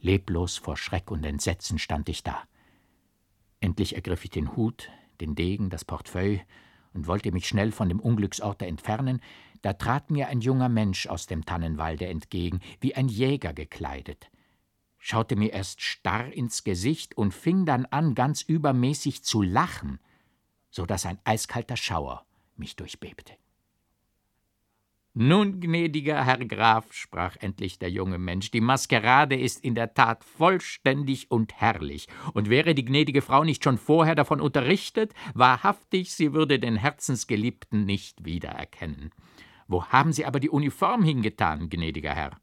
Leblos vor Schreck und Entsetzen stand ich da. Endlich ergriff ich den Hut, den Degen, das Portefeuille und wollte mich schnell von dem Unglücksorte entfernen, da trat mir ein junger Mensch aus dem Tannenwalde entgegen, wie ein Jäger gekleidet, schaute mir erst starr ins Gesicht und fing dann an, ganz übermäßig zu lachen, so dass ein eiskalter Schauer mich durchbebte. Nun, gnädiger Herr Graf, sprach endlich der junge Mensch, die Maskerade ist in der Tat vollständig und herrlich, und wäre die gnädige Frau nicht schon vorher davon unterrichtet, wahrhaftig, sie würde den Herzensgeliebten nicht wiedererkennen. Wo haben Sie aber die Uniform hingetan, gnädiger Herr?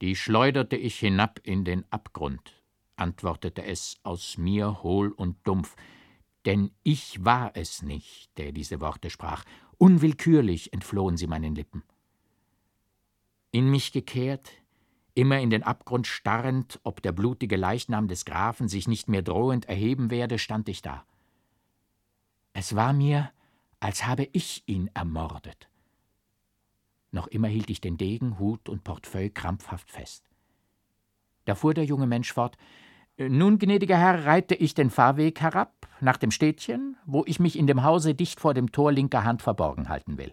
Die schleuderte ich hinab in den Abgrund, antwortete es aus mir hohl und dumpf, denn ich war es nicht, der diese Worte sprach, Unwillkürlich entflohen sie meinen Lippen. In mich gekehrt, immer in den Abgrund starrend, ob der blutige Leichnam des Grafen sich nicht mehr drohend erheben werde, stand ich da. Es war mir, als habe ich ihn ermordet. Noch immer hielt ich den Degen, Hut und Portefeuille krampfhaft fest. Da fuhr der junge Mensch fort nun, gnädiger Herr, reite ich den Fahrweg herab, nach dem Städtchen, wo ich mich in dem Hause dicht vor dem Tor linker Hand verborgen halten will.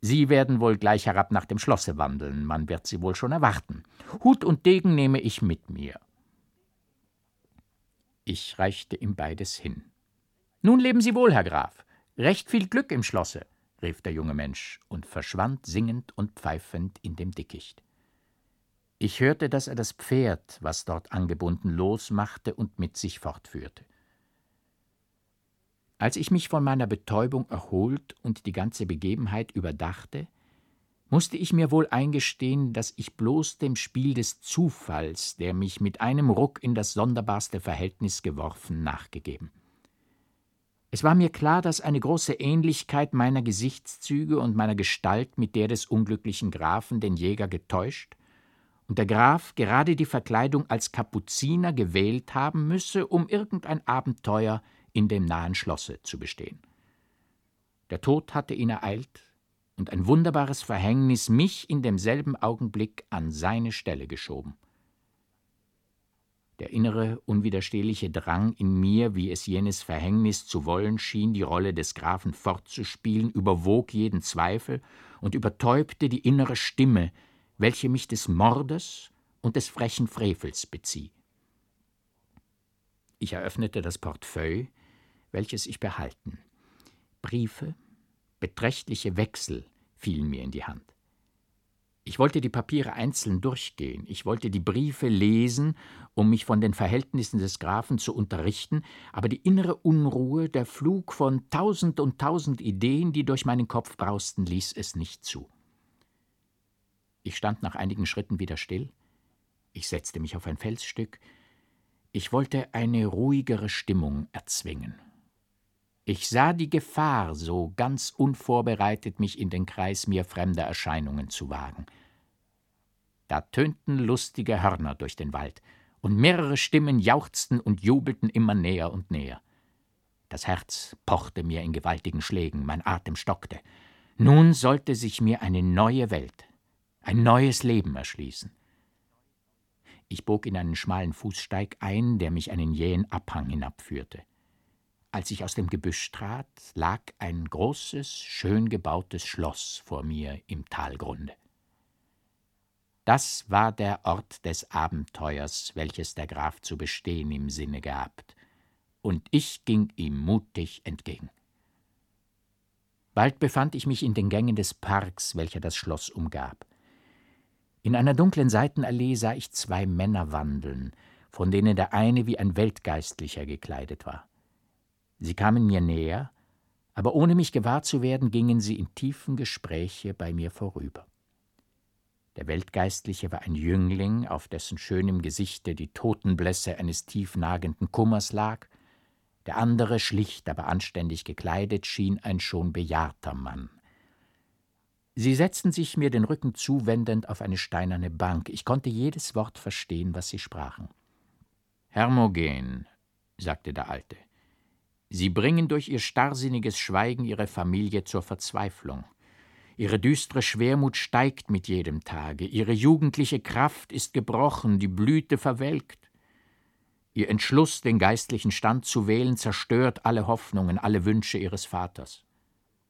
Sie werden wohl gleich herab nach dem Schlosse wandeln, man wird Sie wohl schon erwarten. Hut und Degen nehme ich mit mir. Ich reichte ihm beides hin. Nun leben Sie wohl, Herr Graf. Recht viel Glück im Schlosse, rief der junge Mensch und verschwand singend und pfeifend in dem Dickicht. Ich hörte, dass er das Pferd, was dort angebunden, losmachte und mit sich fortführte. Als ich mich von meiner Betäubung erholt und die ganze Begebenheit überdachte, musste ich mir wohl eingestehen, dass ich bloß dem Spiel des Zufalls, der mich mit einem Ruck in das sonderbarste Verhältnis geworfen, nachgegeben. Es war mir klar, dass eine große Ähnlichkeit meiner Gesichtszüge und meiner Gestalt mit der des unglücklichen Grafen den Jäger getäuscht und der Graf gerade die Verkleidung als Kapuziner gewählt haben müsse, um irgendein Abenteuer in dem nahen Schlosse zu bestehen. Der Tod hatte ihn ereilt und ein wunderbares Verhängnis mich in demselben Augenblick an seine Stelle geschoben. Der innere, unwiderstehliche Drang in mir, wie es jenes Verhängnis zu wollen schien, die Rolle des Grafen fortzuspielen, überwog jeden Zweifel und übertäubte die innere Stimme, welche mich des Mordes und des frechen Frevels bezieh. Ich eröffnete das Portefeuille, welches ich behalten. Briefe, beträchtliche Wechsel fielen mir in die Hand. Ich wollte die Papiere einzeln durchgehen, ich wollte die Briefe lesen, um mich von den Verhältnissen des Grafen zu unterrichten, aber die innere Unruhe, der Flug von tausend und tausend Ideen, die durch meinen Kopf brausten, ließ es nicht zu. Ich stand nach einigen Schritten wieder still. Ich setzte mich auf ein Felsstück. Ich wollte eine ruhigere Stimmung erzwingen. Ich sah die Gefahr, so ganz unvorbereitet mich in den Kreis mir fremder Erscheinungen zu wagen. Da tönten lustige Hörner durch den Wald, und mehrere Stimmen jauchzten und jubelten immer näher und näher. Das Herz pochte mir in gewaltigen Schlägen, mein Atem stockte. Nun sollte sich mir eine neue Welt, ein neues Leben erschließen. Ich bog in einen schmalen Fußsteig ein, der mich einen jähen Abhang hinabführte. Als ich aus dem Gebüsch trat, lag ein großes, schön gebautes Schloss vor mir im Talgrunde. Das war der Ort des Abenteuers, welches der Graf zu bestehen im Sinne gehabt, und ich ging ihm mutig entgegen. Bald befand ich mich in den Gängen des Parks, welcher das Schloss umgab. In einer dunklen Seitenallee sah ich zwei Männer wandeln, von denen der eine wie ein Weltgeistlicher gekleidet war. Sie kamen mir näher, aber ohne mich gewahr zu werden, gingen sie in tiefen Gespräche bei mir vorüber. Der Weltgeistliche war ein Jüngling, auf dessen schönem Gesichte die Totenblässe eines tiefnagenden Kummers lag, der andere, schlicht aber anständig gekleidet, schien ein schon bejahrter Mann. Sie setzten sich mir den Rücken zuwendend auf eine steinerne Bank. Ich konnte jedes Wort verstehen, was sie sprachen. Hermogen, sagte der Alte, Sie bringen durch Ihr starrsinniges Schweigen Ihre Familie zur Verzweiflung. Ihre düstere Schwermut steigt mit jedem Tage, ihre jugendliche Kraft ist gebrochen, die Blüte verwelkt. Ihr Entschluss, den geistlichen Stand zu wählen, zerstört alle Hoffnungen, alle Wünsche ihres Vaters.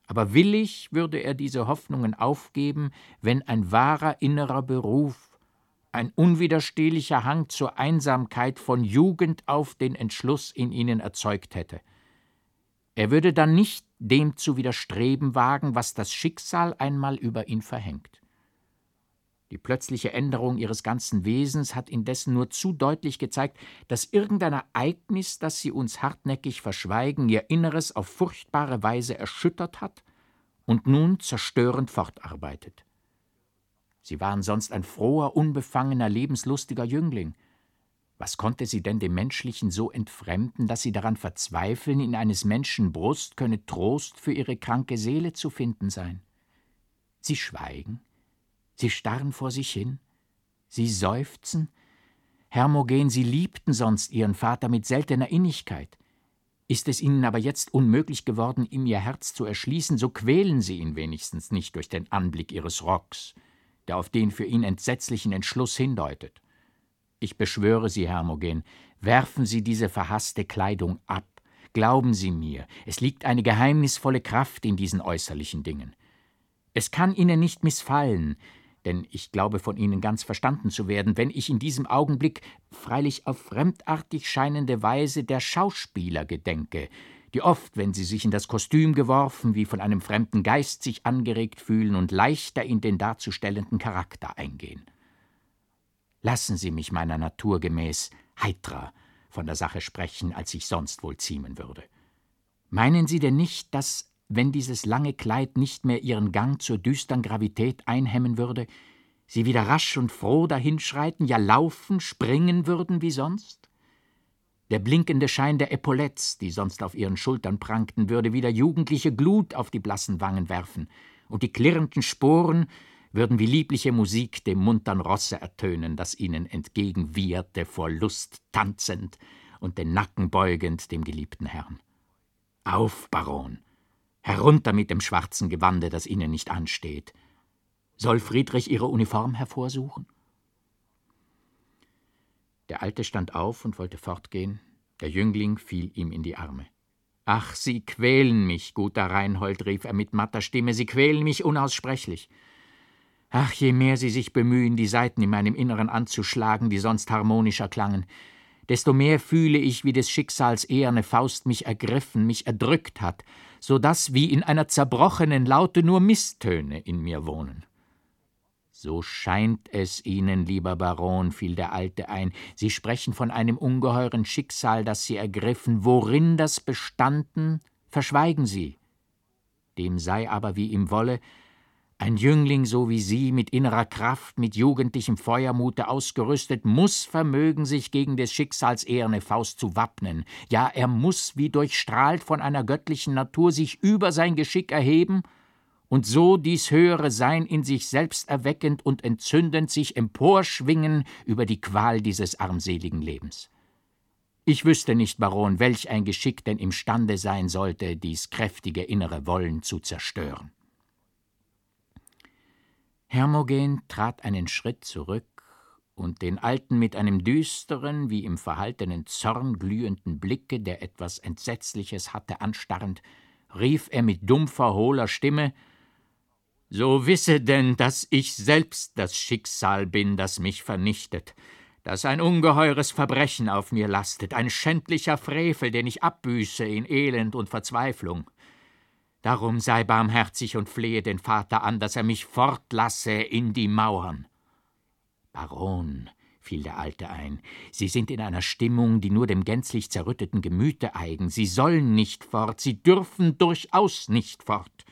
Aber willig würde er diese Hoffnungen aufgeben, wenn ein wahrer innerer Beruf, ein unwiderstehlicher Hang zur Einsamkeit von Jugend auf den Entschluss in ihnen erzeugt hätte. Er würde dann nicht dem zu widerstreben wagen, was das Schicksal einmal über ihn verhängt. Die plötzliche Änderung ihres ganzen Wesens hat indessen nur zu deutlich gezeigt, dass irgendein Ereignis, das sie uns hartnäckig verschweigen, ihr Inneres auf furchtbare Weise erschüttert hat und nun zerstörend fortarbeitet. Sie waren sonst ein froher, unbefangener, lebenslustiger Jüngling. Was konnte sie denn dem Menschlichen so entfremden, dass sie daran verzweifeln, in eines Menschen Brust könne Trost für ihre kranke Seele zu finden sein? Sie schweigen, sie starren vor sich hin, sie seufzen. Hermogen, sie liebten sonst ihren Vater mit seltener Innigkeit. Ist es ihnen aber jetzt unmöglich geworden, ihm ihr Herz zu erschließen, so quälen sie ihn wenigstens nicht durch den Anblick ihres Rocks, der auf den für ihn entsetzlichen Entschluss hindeutet. Ich beschwöre Sie, Hermogen, werfen Sie diese verhasste Kleidung ab. Glauben Sie mir, es liegt eine geheimnisvolle Kraft in diesen äußerlichen Dingen. Es kann Ihnen nicht missfallen, denn ich glaube von Ihnen ganz verstanden zu werden, wenn ich in diesem Augenblick, freilich auf fremdartig scheinende Weise, der Schauspieler gedenke, die oft, wenn sie sich in das Kostüm geworfen, wie von einem fremden Geist sich angeregt fühlen und leichter in den darzustellenden Charakter eingehen. Lassen Sie mich meiner Natur gemäß heitrer von der Sache sprechen, als ich sonst wohl ziemen würde. Meinen Sie denn nicht, dass, wenn dieses lange Kleid nicht mehr ihren Gang zur düstern Gravität einhemmen würde, Sie wieder rasch und froh dahinschreiten, ja laufen, springen würden wie sonst? Der blinkende Schein der Epaulettes, die sonst auf ihren Schultern prangten, würde wieder jugendliche Glut auf die blassen Wangen werfen, und die klirrenden Sporen würden wie liebliche Musik dem muntern Rosse ertönen, das ihnen entgegenwieherte, vor Lust tanzend und den Nacken beugend dem geliebten Herrn. Auf, Baron! Herunter mit dem schwarzen Gewande, das Ihnen nicht ansteht. Soll Friedrich Ihre Uniform hervorsuchen? Der Alte stand auf und wollte fortgehen, der Jüngling fiel ihm in die Arme. Ach, Sie quälen mich, guter Reinhold, rief er mit matter Stimme, Sie quälen mich unaussprechlich. Ach, je mehr sie sich bemühen, die Saiten in meinem Inneren anzuschlagen, die sonst harmonischer klangen, desto mehr fühle ich, wie des Schicksals eherne Faust mich ergriffen, mich erdrückt hat, so dass wie in einer zerbrochenen Laute nur Misstöne in mir wohnen. So scheint es Ihnen, lieber Baron, fiel der Alte ein, Sie sprechen von einem ungeheuren Schicksal, das Sie ergriffen, worin das bestanden, verschweigen Sie. Dem sei aber wie ihm wolle, ein Jüngling so wie Sie, mit innerer Kraft, mit jugendlichem Feuermute ausgerüstet, muss vermögen, sich gegen des Schicksals eherne Faust zu wappnen. Ja, er muss, wie durchstrahlt von einer göttlichen Natur, sich über sein Geschick erheben und so dies höhere Sein in sich selbst erweckend und entzündend sich emporschwingen über die Qual dieses armseligen Lebens. Ich wüsste nicht, Baron, welch ein Geschick denn imstande sein sollte, dies kräftige innere Wollen zu zerstören. Hermogen trat einen Schritt zurück und den Alten mit einem düsteren, wie im verhaltenen Zorn glühenden Blicke, der etwas Entsetzliches hatte, anstarrend, rief er mit dumpfer, hohler Stimme So wisse denn, dass ich selbst das Schicksal bin, das mich vernichtet, dass ein ungeheures Verbrechen auf mir lastet, ein schändlicher Frevel, den ich abbüße in Elend und Verzweiflung. Darum sei barmherzig und flehe den Vater an, dass er mich fortlasse in die Mauern. Baron, fiel der Alte ein, Sie sind in einer Stimmung, die nur dem gänzlich zerrütteten Gemüte eigen. Sie sollen nicht fort, Sie dürfen durchaus nicht fort.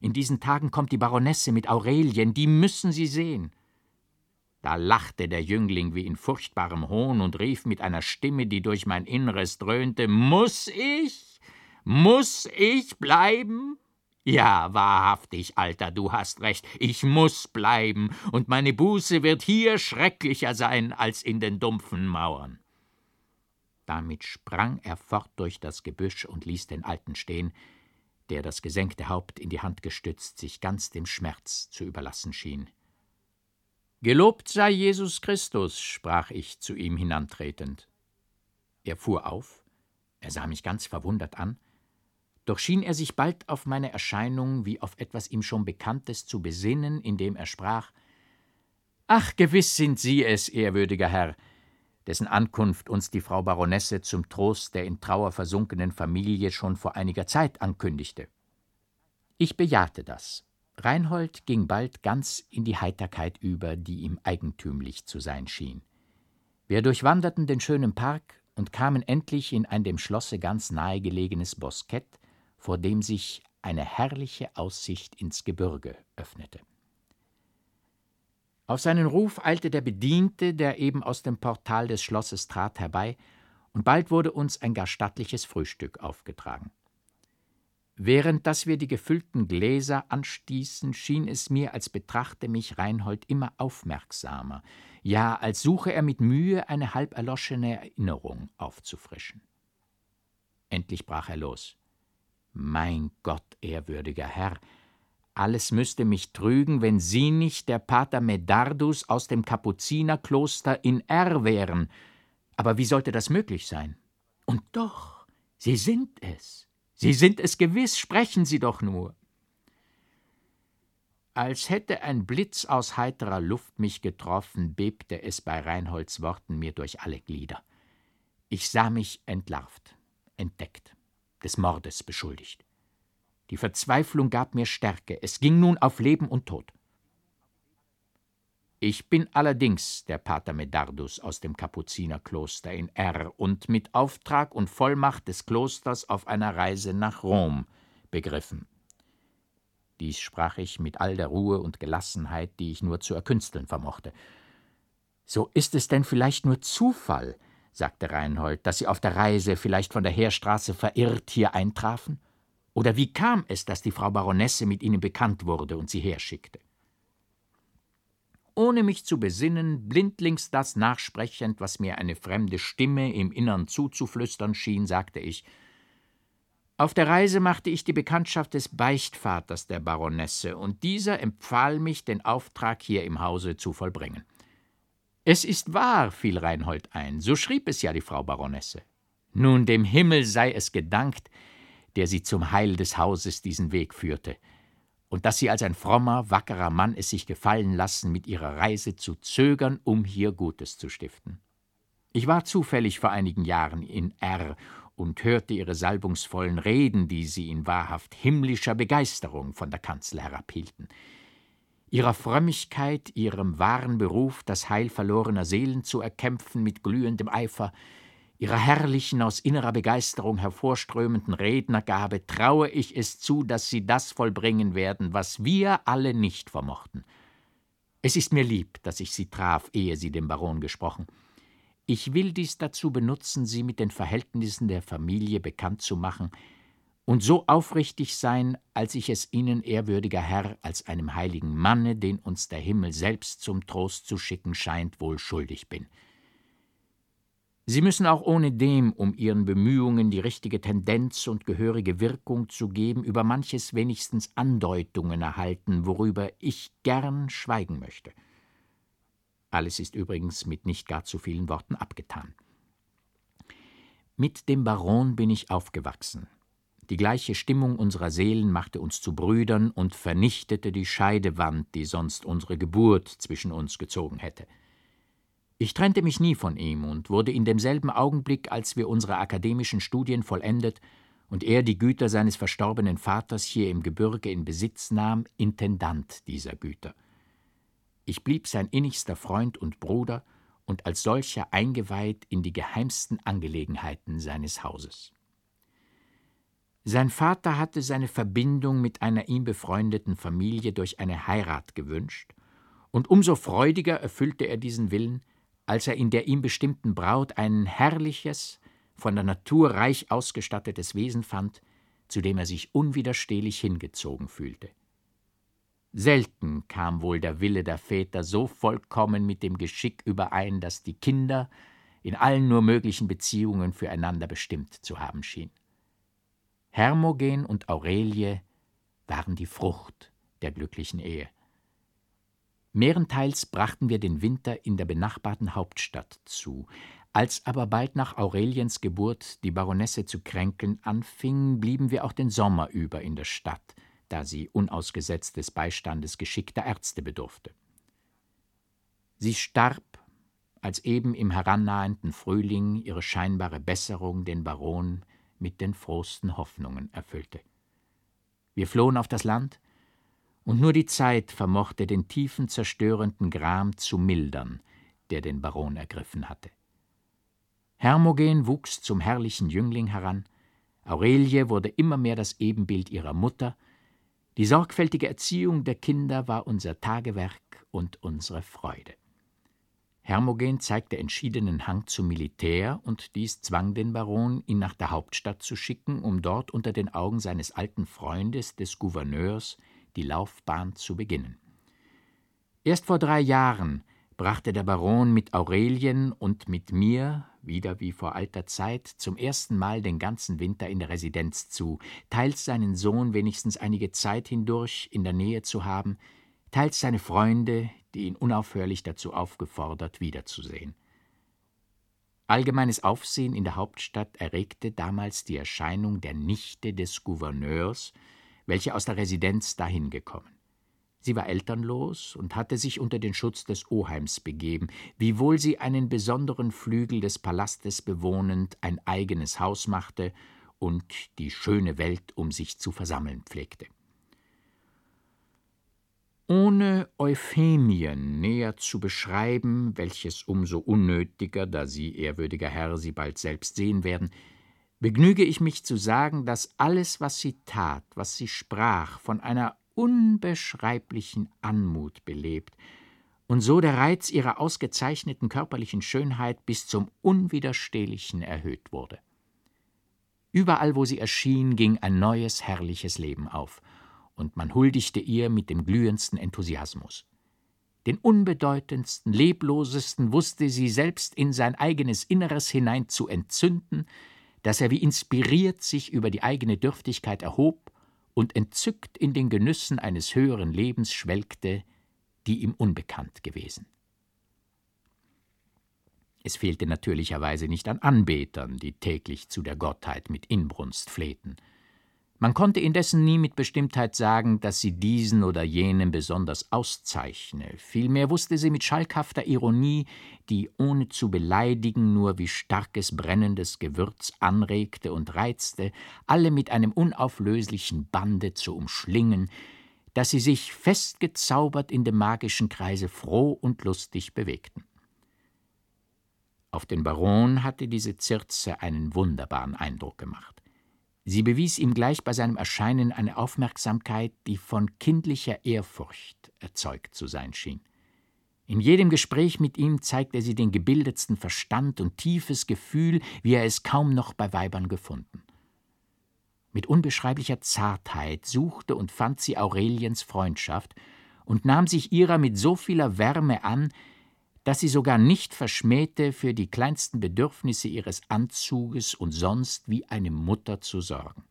In diesen Tagen kommt die Baronesse mit Aurelien, die müssen Sie sehen. Da lachte der Jüngling wie in furchtbarem Hohn und rief mit einer Stimme, die durch mein Inneres dröhnte: Muß ich? Muss ich bleiben? Ja, wahrhaftig, Alter, du hast recht, ich muss bleiben, und meine Buße wird hier schrecklicher sein als in den dumpfen Mauern. Damit sprang er fort durch das Gebüsch und ließ den Alten stehen. der das gesenkte Haupt in die Hand gestützt sich ganz dem Schmerz zu überlassen schien. Gelobt sei Jesus Christus, sprach ich zu ihm hinantretend. Er fuhr auf, er sah mich ganz verwundert an, doch schien er sich bald auf meine Erscheinung wie auf etwas ihm schon Bekanntes zu besinnen, indem er sprach Ach, gewiss sind Sie es, ehrwürdiger Herr, dessen Ankunft uns die Frau Baronesse zum Trost der in Trauer versunkenen Familie schon vor einiger Zeit ankündigte. Ich bejahte das. Reinhold ging bald ganz in die Heiterkeit über, die ihm eigentümlich zu sein schien. Wir durchwanderten den schönen Park und kamen endlich in ein dem Schlosse ganz nahe gelegenes Boskett, vor dem sich eine herrliche Aussicht ins Gebirge öffnete. Auf seinen Ruf eilte der Bediente, der eben aus dem Portal des Schlosses trat, herbei, und bald wurde uns ein gar stattliches Frühstück aufgetragen. Während dass wir die gefüllten Gläser anstießen, schien es mir, als betrachte mich Reinhold immer aufmerksamer, ja, als suche er mit Mühe eine halb erloschene Erinnerung aufzufrischen. Endlich brach er los. Mein Gott, ehrwürdiger Herr, alles müsste mich trügen, wenn Sie nicht der Pater Medardus aus dem Kapuzinerkloster in R wären. Aber wie sollte das möglich sein? Und doch, Sie sind es. Sie sind es gewiss, sprechen Sie doch nur. Als hätte ein Blitz aus heiterer Luft mich getroffen, bebte es bei Reinholds Worten mir durch alle Glieder. Ich sah mich entlarvt, entdeckt, des Mordes beschuldigt. Die Verzweiflung gab mir Stärke. Es ging nun auf Leben und Tod. Ich bin allerdings der Pater Medardus aus dem Kapuzinerkloster in R und mit Auftrag und Vollmacht des Klosters auf einer Reise nach Rom begriffen. Dies sprach ich mit all der Ruhe und Gelassenheit, die ich nur zu erkünsteln vermochte. So ist es denn vielleicht nur Zufall, sagte Reinhold, dass Sie auf der Reise vielleicht von der Heerstraße verirrt hier eintrafen? Oder wie kam es, dass die Frau Baronesse mit Ihnen bekannt wurde und Sie herschickte? Ohne mich zu besinnen, blindlings das nachsprechend, was mir eine fremde Stimme im Innern zuzuflüstern schien, sagte ich Auf der Reise machte ich die Bekanntschaft des Beichtvaters der Baronesse, und dieser empfahl mich, den Auftrag hier im Hause zu vollbringen. Es ist wahr, fiel Reinhold ein, so schrieb es ja die Frau Baronesse. Nun dem Himmel sei es gedankt, der sie zum Heil des Hauses diesen Weg führte, und dass sie als ein frommer, wackerer Mann es sich gefallen lassen, mit ihrer Reise zu zögern, um hier Gutes zu stiften. Ich war zufällig vor einigen Jahren in R und hörte ihre salbungsvollen Reden, die sie in wahrhaft himmlischer Begeisterung von der Kanzel herabhielten. Ihrer Frömmigkeit, ihrem wahren Beruf, das Heil verlorener Seelen zu erkämpfen mit glühendem Eifer, ihrer herrlichen, aus innerer Begeisterung hervorströmenden Rednergabe traue ich es zu, dass sie das vollbringen werden, was wir alle nicht vermochten. Es ist mir lieb, dass ich sie traf, ehe sie dem Baron gesprochen. Ich will dies dazu benutzen, sie mit den Verhältnissen der Familie bekannt zu machen und so aufrichtig sein, als ich es Ihnen, ehrwürdiger Herr, als einem heiligen Manne, den uns der Himmel selbst zum Trost zu schicken scheint, wohl schuldig bin. Sie müssen auch ohnedem, um Ihren Bemühungen die richtige Tendenz und gehörige Wirkung zu geben, über manches wenigstens Andeutungen erhalten, worüber ich gern schweigen möchte. Alles ist übrigens mit nicht gar zu vielen Worten abgetan. Mit dem Baron bin ich aufgewachsen. Die gleiche Stimmung unserer Seelen machte uns zu Brüdern und vernichtete die Scheidewand, die sonst unsere Geburt zwischen uns gezogen hätte. Ich trennte mich nie von ihm und wurde in demselben Augenblick, als wir unsere akademischen Studien vollendet und er die Güter seines verstorbenen Vaters hier im Gebirge in Besitz nahm, Intendant dieser Güter. Ich blieb sein innigster Freund und Bruder und als solcher eingeweiht in die geheimsten Angelegenheiten seines Hauses. Sein Vater hatte seine Verbindung mit einer ihm befreundeten Familie durch eine Heirat gewünscht, und umso freudiger erfüllte er diesen Willen, als er in der ihm bestimmten Braut ein herrliches, von der Natur reich ausgestattetes Wesen fand, zu dem er sich unwiderstehlich hingezogen fühlte. Selten kam wohl der Wille der Väter so vollkommen mit dem Geschick überein, dass die Kinder in allen nur möglichen Beziehungen füreinander bestimmt zu haben schien. Hermogen und Aurelie waren die Frucht der glücklichen Ehe. Mehrenteils brachten wir den Winter in der benachbarten Hauptstadt zu. Als aber bald nach Aureliens Geburt die Baronesse zu kränkeln anfing, blieben wir auch den Sommer über in der Stadt, da sie unausgesetzt des Beistandes geschickter Ärzte bedurfte. Sie starb, als eben im herannahenden Frühling ihre scheinbare Besserung den Baron mit den frohsten Hoffnungen erfüllte. Wir flohen auf das Land, und nur die Zeit vermochte den tiefen, zerstörenden Gram zu mildern, der den Baron ergriffen hatte. Hermogen wuchs zum herrlichen Jüngling heran, Aurelie wurde immer mehr das Ebenbild ihrer Mutter, die sorgfältige Erziehung der Kinder war unser Tagewerk und unsere Freude. Hermogen zeigte entschiedenen Hang zum Militär, und dies zwang den Baron, ihn nach der Hauptstadt zu schicken, um dort unter den Augen seines alten Freundes, des Gouverneurs, die Laufbahn zu beginnen. Erst vor drei Jahren brachte der Baron mit Aurelien und mit mir, wieder wie vor alter Zeit, zum ersten Mal den ganzen Winter in der Residenz zu, teils seinen Sohn wenigstens einige Zeit hindurch in der Nähe zu haben, teils seine Freunde, die ihn unaufhörlich dazu aufgefordert, wiederzusehen. Allgemeines Aufsehen in der Hauptstadt erregte damals die Erscheinung der Nichte des Gouverneurs, welche aus der Residenz dahin gekommen. Sie war elternlos und hatte sich unter den Schutz des Oheims begeben, wiewohl sie einen besonderen Flügel des Palastes bewohnend ein eigenes Haus machte und die schöne Welt um sich zu versammeln pflegte. Ohne Euphemien näher zu beschreiben, welches umso unnötiger, da Sie, ehrwürdiger Herr, sie bald selbst sehen werden, begnüge ich mich zu sagen, dass alles, was sie tat, was sie sprach, von einer unbeschreiblichen Anmut belebt und so der Reiz ihrer ausgezeichneten körperlichen Schönheit bis zum Unwiderstehlichen erhöht wurde. Überall, wo sie erschien, ging ein neues, herrliches Leben auf, und man huldigte ihr mit dem glühendsten Enthusiasmus. Den unbedeutendsten, leblosesten wusste sie selbst in sein eigenes Inneres hinein zu entzünden, dass er wie inspiriert sich über die eigene Dürftigkeit erhob und entzückt in den Genüssen eines höheren Lebens schwelgte, die ihm unbekannt gewesen. Es fehlte natürlicherweise nicht an Anbetern, die täglich zu der Gottheit mit Inbrunst flehten. Man konnte indessen nie mit Bestimmtheit sagen, dass sie diesen oder jenen besonders auszeichne, vielmehr wusste sie mit schalkhafter Ironie, die ohne zu beleidigen nur wie starkes brennendes Gewürz anregte und reizte, alle mit einem unauflöslichen Bande zu umschlingen, dass sie sich festgezaubert in dem magischen Kreise froh und lustig bewegten. Auf den Baron hatte diese Circe einen wunderbaren Eindruck gemacht. Sie bewies ihm gleich bei seinem Erscheinen eine Aufmerksamkeit, die von kindlicher Ehrfurcht erzeugt zu sein schien. In jedem Gespräch mit ihm zeigte sie den gebildetsten Verstand und tiefes Gefühl, wie er es kaum noch bei Weibern gefunden. Mit unbeschreiblicher Zartheit suchte und fand sie Aureliens Freundschaft und nahm sich ihrer mit so vieler Wärme an, dass sie sogar nicht verschmähte, für die kleinsten Bedürfnisse ihres Anzuges und sonst wie eine Mutter zu sorgen.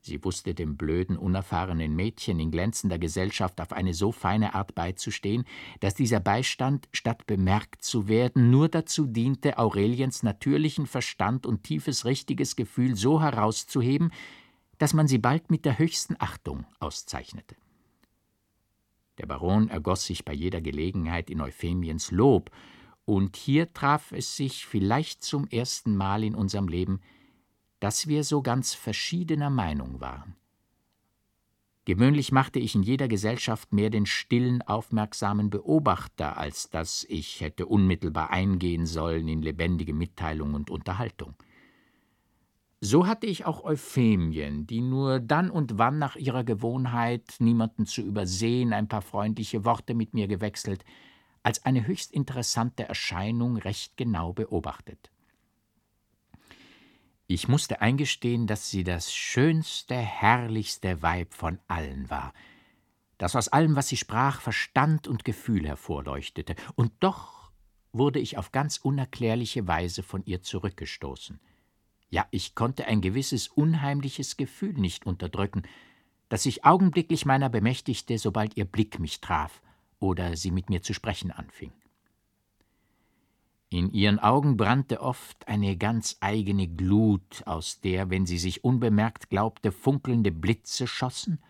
Sie wusste dem blöden, unerfahrenen Mädchen in glänzender Gesellschaft auf eine so feine Art beizustehen, dass dieser Beistand, statt bemerkt zu werden, nur dazu diente, Aureliens natürlichen Verstand und tiefes richtiges Gefühl so herauszuheben, dass man sie bald mit der höchsten Achtung auszeichnete. Der Baron ergoss sich bei jeder Gelegenheit in Euphemiens Lob, und hier traf es sich vielleicht zum ersten Mal in unserem Leben, dass wir so ganz verschiedener Meinung waren. Gewöhnlich machte ich in jeder Gesellschaft mehr den stillen, aufmerksamen Beobachter, als dass ich hätte unmittelbar eingehen sollen in lebendige Mitteilung und Unterhaltung. So hatte ich auch Euphemien, die nur dann und wann nach ihrer Gewohnheit, niemanden zu übersehen, ein paar freundliche Worte mit mir gewechselt, als eine höchst interessante Erscheinung recht genau beobachtet. Ich musste eingestehen, dass sie das schönste, herrlichste Weib von allen war, das aus allem, was sie sprach, Verstand und Gefühl hervorleuchtete, und doch wurde ich auf ganz unerklärliche Weise von ihr zurückgestoßen. Ja, ich konnte ein gewisses unheimliches Gefühl nicht unterdrücken, das sich augenblicklich meiner bemächtigte, sobald ihr Blick mich traf oder sie mit mir zu sprechen anfing. In ihren Augen brannte oft eine ganz eigene Glut, aus der, wenn sie sich unbemerkt glaubte, funkelnde Blitze schossen,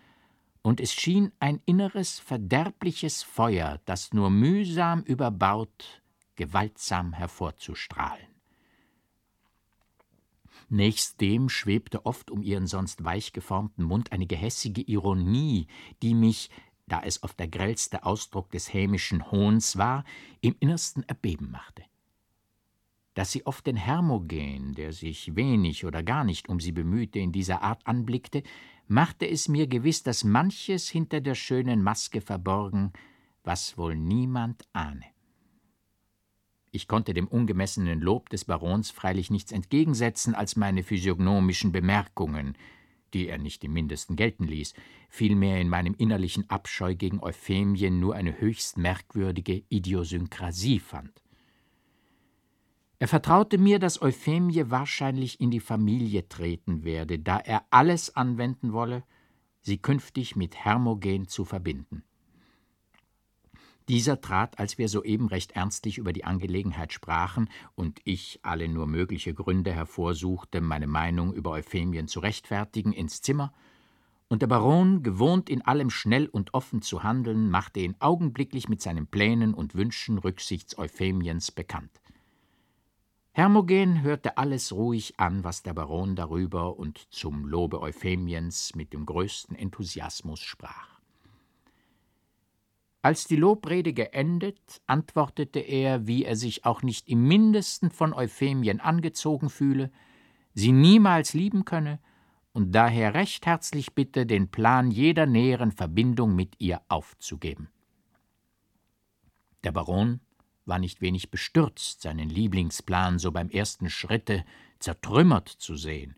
und es schien ein inneres, verderbliches Feuer, das nur mühsam überbaut, gewaltsam hervorzustrahlen. Nächstdem schwebte oft um ihren sonst weich geformten Mund eine gehässige Ironie, die mich, da es oft der grellste Ausdruck des hämischen Hohns war, im Innersten erbeben machte dass sie oft den Hermogen, der sich wenig oder gar nicht um sie bemühte, in dieser Art anblickte, machte es mir gewiss, dass manches hinter der schönen Maske verborgen, was wohl niemand ahne. Ich konnte dem ungemessenen Lob des Barons freilich nichts entgegensetzen als meine physiognomischen Bemerkungen, die er nicht im mindesten gelten ließ, vielmehr in meinem innerlichen Abscheu gegen Euphemien nur eine höchst merkwürdige Idiosynkrasie fand. Er vertraute mir, dass Euphemie wahrscheinlich in die Familie treten werde, da er alles anwenden wolle, sie künftig mit Hermogen zu verbinden. Dieser trat, als wir soeben recht ernstlich über die Angelegenheit sprachen und ich alle nur mögliche Gründe hervorsuchte, meine Meinung über Euphemien zu rechtfertigen, ins Zimmer, und der Baron, gewohnt in allem schnell und offen zu handeln, machte ihn augenblicklich mit seinen Plänen und Wünschen rücksichts Euphemiens bekannt. Hermogen hörte alles ruhig an, was der Baron darüber und zum Lobe Euphemiens mit dem größten Enthusiasmus sprach. Als die Lobrede geendet, antwortete er, wie er sich auch nicht im mindesten von Euphemien angezogen fühle, sie niemals lieben könne und daher recht herzlich bitte, den Plan jeder näheren Verbindung mit ihr aufzugeben. Der Baron war nicht wenig bestürzt, seinen Lieblingsplan so beim ersten Schritte zertrümmert zu sehen.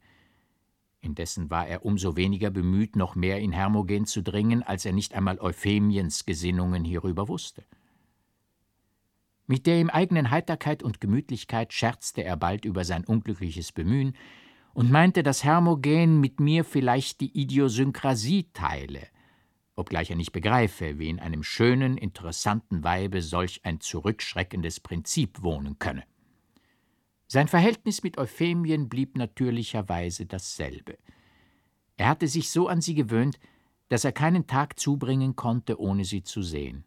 Indessen war er umso weniger bemüht, noch mehr in Hermogen zu dringen, als er nicht einmal Euphemiens Gesinnungen hierüber wusste. Mit der ihm eigenen Heiterkeit und Gemütlichkeit scherzte er bald über sein unglückliches Bemühen und meinte, dass Hermogen mit mir vielleicht die Idiosynkrasie teile – obgleich er nicht begreife, wie in einem schönen, interessanten Weibe solch ein zurückschreckendes Prinzip wohnen könne. Sein Verhältnis mit Euphemien blieb natürlicherweise dasselbe. Er hatte sich so an sie gewöhnt, dass er keinen Tag zubringen konnte, ohne sie zu sehen.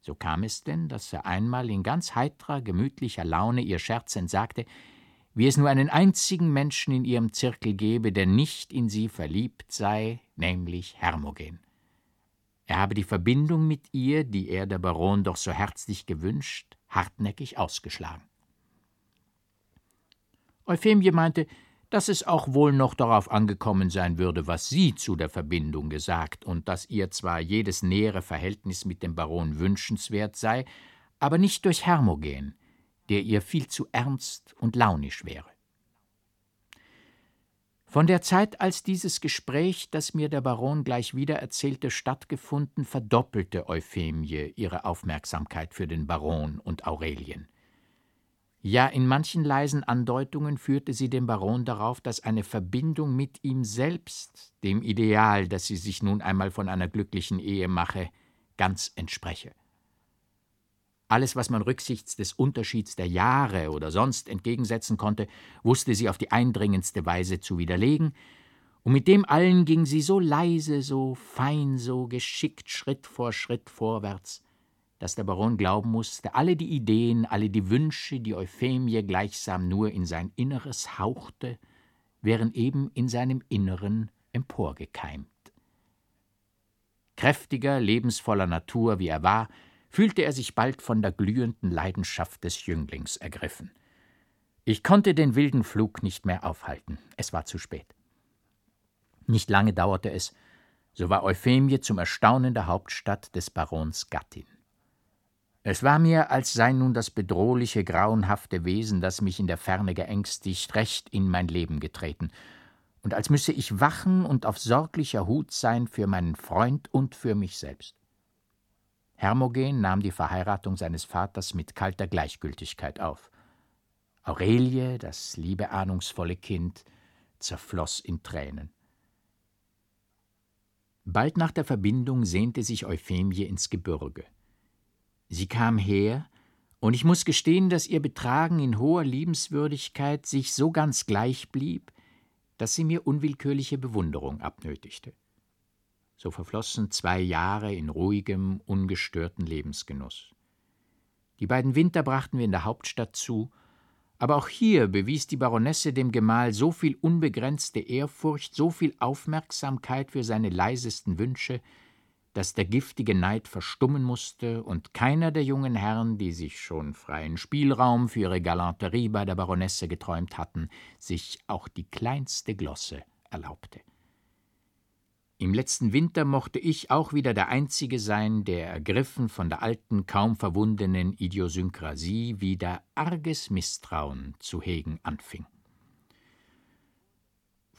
So kam es denn, dass er einmal in ganz heitrer, gemütlicher Laune ihr scherzend sagte, wie es nur einen einzigen Menschen in ihrem Zirkel gebe, der nicht in sie verliebt sei, nämlich Hermogen. Er habe die Verbindung mit ihr, die er der Baron doch so herzlich gewünscht, hartnäckig ausgeschlagen. Euphemie meinte, dass es auch wohl noch darauf angekommen sein würde, was sie zu der Verbindung gesagt, und dass ihr zwar jedes nähere Verhältnis mit dem Baron wünschenswert sei, aber nicht durch Hermogen, der ihr viel zu ernst und launisch wäre. Von der Zeit, als dieses Gespräch, das mir der Baron gleich wieder erzählte, stattgefunden, verdoppelte Euphemie ihre Aufmerksamkeit für den Baron und Aurelien. Ja, in manchen leisen Andeutungen führte sie den Baron darauf, dass eine Verbindung mit ihm selbst, dem Ideal, das sie sich nun einmal von einer glücklichen Ehe mache, ganz entspreche. Alles, was man rücksichts des Unterschieds der Jahre oder sonst entgegensetzen konnte, wusste sie auf die eindringendste Weise zu widerlegen, und mit dem allen ging sie so leise, so fein, so geschickt Schritt vor Schritt vorwärts, dass der Baron glauben musste, alle die Ideen, alle die Wünsche, die Euphemie gleichsam nur in sein Inneres hauchte, wären eben in seinem Inneren emporgekeimt. Kräftiger, lebensvoller Natur, wie er war, fühlte er sich bald von der glühenden Leidenschaft des Jünglings ergriffen. Ich konnte den wilden Flug nicht mehr aufhalten, es war zu spät. Nicht lange dauerte es, so war Euphemie zum Erstaunen der Hauptstadt des Barons Gattin. Es war mir, als sei nun das bedrohliche, grauenhafte Wesen, das mich in der Ferne geängstigt, recht in mein Leben getreten, und als müsse ich wachen und auf sorglicher Hut sein für meinen Freund und für mich selbst. Hermogen nahm die Verheiratung seines Vaters mit kalter Gleichgültigkeit auf. Aurelie, das liebe ahnungsvolle Kind, zerfloß in Tränen. Bald nach der Verbindung sehnte sich Euphemie ins Gebirge. Sie kam her, und ich muss gestehen, dass ihr Betragen in hoher Liebenswürdigkeit sich so ganz gleich blieb, dass sie mir unwillkürliche Bewunderung abnötigte. So verflossen zwei Jahre in ruhigem, ungestörten Lebensgenuss. Die beiden Winter brachten wir in der Hauptstadt zu, aber auch hier bewies die Baronesse dem Gemahl so viel unbegrenzte Ehrfurcht, so viel Aufmerksamkeit für seine leisesten Wünsche, dass der giftige Neid verstummen musste und keiner der jungen Herren, die sich schon freien Spielraum für ihre Galanterie bei der Baronesse geträumt hatten, sich auch die kleinste Glosse erlaubte. Im letzten Winter mochte ich auch wieder der Einzige sein, der, ergriffen von der alten, kaum verwundenen Idiosynkrasie, wieder arges Misstrauen zu hegen anfing.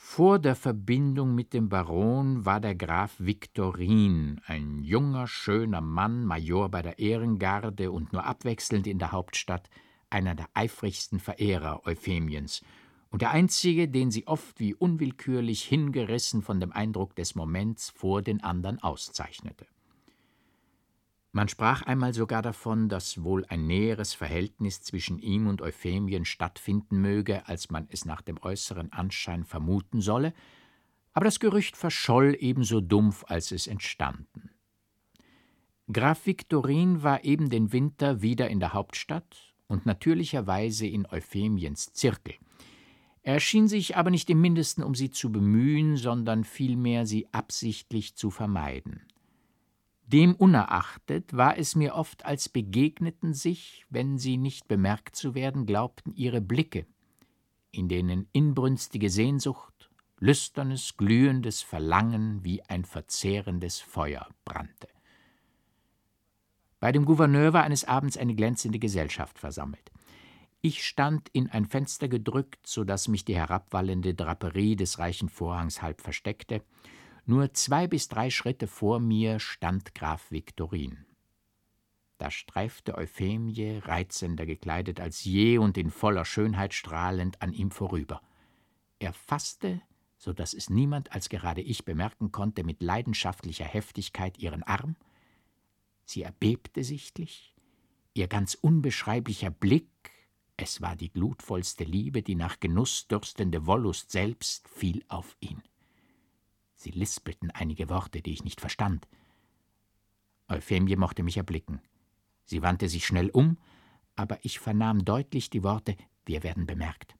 Vor der Verbindung mit dem Baron war der Graf Viktorin, ein junger, schöner Mann, Major bei der Ehrengarde und nur abwechselnd in der Hauptstadt, einer der eifrigsten Verehrer Euphemiens und der einzige, den sie oft wie unwillkürlich hingerissen von dem Eindruck des Moments vor den anderen auszeichnete. Man sprach einmal sogar davon, dass wohl ein näheres Verhältnis zwischen ihm und Euphemien stattfinden möge, als man es nach dem äußeren Anschein vermuten solle, aber das Gerücht verscholl ebenso dumpf, als es entstanden. Graf Viktorin war eben den Winter wieder in der Hauptstadt und natürlicherweise in Euphemiens Zirkel – er schien sich aber nicht im mindesten um sie zu bemühen, sondern vielmehr sie absichtlich zu vermeiden. Dem unerachtet war es mir oft, als begegneten sich, wenn sie nicht bemerkt zu werden glaubten, ihre Blicke, in denen inbrünstige Sehnsucht, lüsternes, glühendes Verlangen wie ein verzehrendes Feuer brannte. Bei dem Gouverneur war eines Abends eine glänzende Gesellschaft versammelt. Ich stand in ein Fenster gedrückt, so dass mich die herabwallende Draperie des reichen Vorhangs halb versteckte. Nur zwei bis drei Schritte vor mir stand Graf Viktorin. Da streifte Euphemie, reizender gekleidet als je und in voller Schönheit strahlend, an ihm vorüber. Er fasste, so dass es niemand als gerade ich bemerken konnte, mit leidenschaftlicher Heftigkeit ihren Arm. Sie erbebte sichtlich, ihr ganz unbeschreiblicher Blick es war die glutvollste Liebe, die nach Genuss dürstende Wollust selbst fiel auf ihn. Sie lispelten einige Worte, die ich nicht verstand. Euphemie mochte mich erblicken. Sie wandte sich schnell um, aber ich vernahm deutlich die Worte Wir werden bemerkt.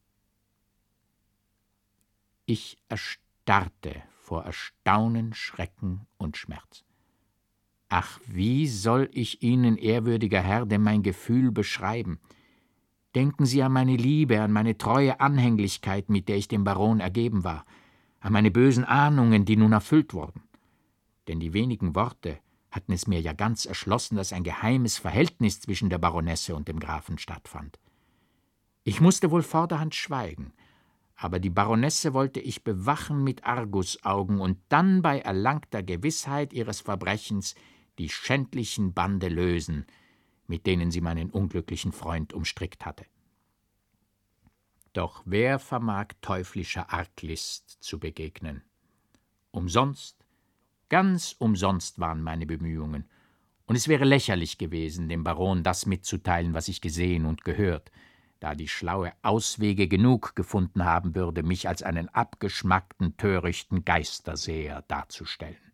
Ich erstarrte vor Erstaunen, Schrecken und Schmerz. Ach, wie soll ich Ihnen, ehrwürdiger Herr, denn mein Gefühl beschreiben? Denken Sie an meine Liebe, an meine treue Anhänglichkeit, mit der ich dem Baron ergeben war, an meine bösen Ahnungen, die nun erfüllt wurden. Denn die wenigen Worte hatten es mir ja ganz erschlossen, dass ein geheimes Verhältnis zwischen der Baronesse und dem Grafen stattfand. Ich musste wohl vorderhand schweigen, aber die Baronesse wollte ich bewachen mit Argusaugen und dann bei erlangter Gewissheit ihres Verbrechens die schändlichen Bande lösen, mit denen sie meinen unglücklichen Freund umstrickt hatte. Doch wer vermag teuflischer Arglist zu begegnen? Umsonst, ganz umsonst waren meine Bemühungen, und es wäre lächerlich gewesen, dem Baron das mitzuteilen, was ich gesehen und gehört, da die schlaue Auswege genug gefunden haben würde, mich als einen abgeschmackten, törichten Geisterseher darzustellen.